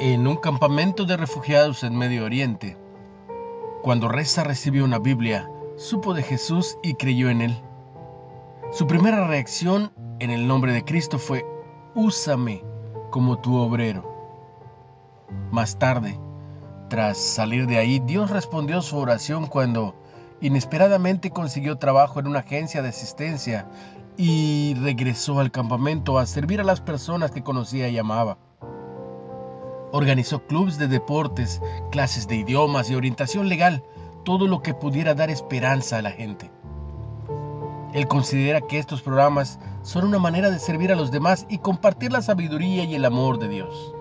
En un campamento de refugiados en Medio Oriente, cuando Reza recibió una Biblia, supo de Jesús y creyó en él. Su primera reacción en el nombre de Cristo fue, úsame como tu obrero. Más tarde, tras salir de ahí, Dios respondió su oración cuando inesperadamente consiguió trabajo en una agencia de asistencia y regresó al campamento a servir a las personas que conocía y amaba. Organizó clubes de deportes, clases de idiomas y orientación legal, todo lo que pudiera dar esperanza a la gente. Él considera que estos programas son una manera de servir a los demás y compartir la sabiduría y el amor de Dios.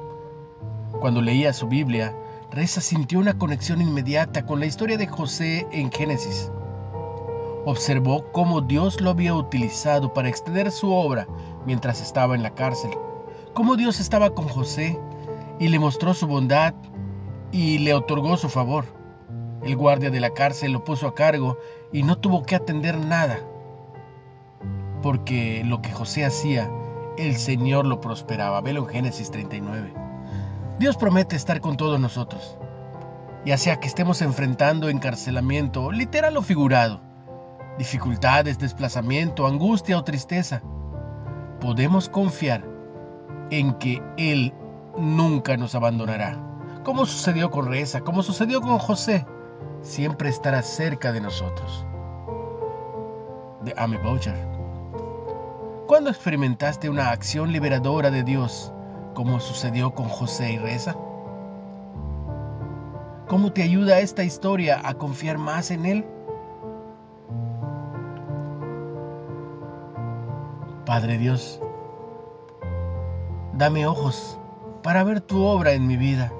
Cuando leía su Biblia, Reza sintió una conexión inmediata con la historia de José en Génesis observó cómo Dios lo había utilizado para extender su obra mientras estaba en la cárcel, cómo Dios estaba con José y le mostró su bondad y le otorgó su favor. El guardia de la cárcel lo puso a cargo y no tuvo que atender nada, porque lo que José hacía, el Señor lo prosperaba. Velo en Génesis 39. Dios promete estar con todos nosotros, ya sea que estemos enfrentando encarcelamiento, literal o figurado dificultades, desplazamiento, angustia o tristeza, podemos confiar en que Él nunca nos abandonará. Como sucedió con Reza, como sucedió con José, siempre estará cerca de nosotros. De Amy Boucher. ¿Cuándo experimentaste una acción liberadora de Dios, como sucedió con José y Reza? ¿Cómo te ayuda esta historia a confiar más en Él? Padre Dios, dame ojos para ver tu obra en mi vida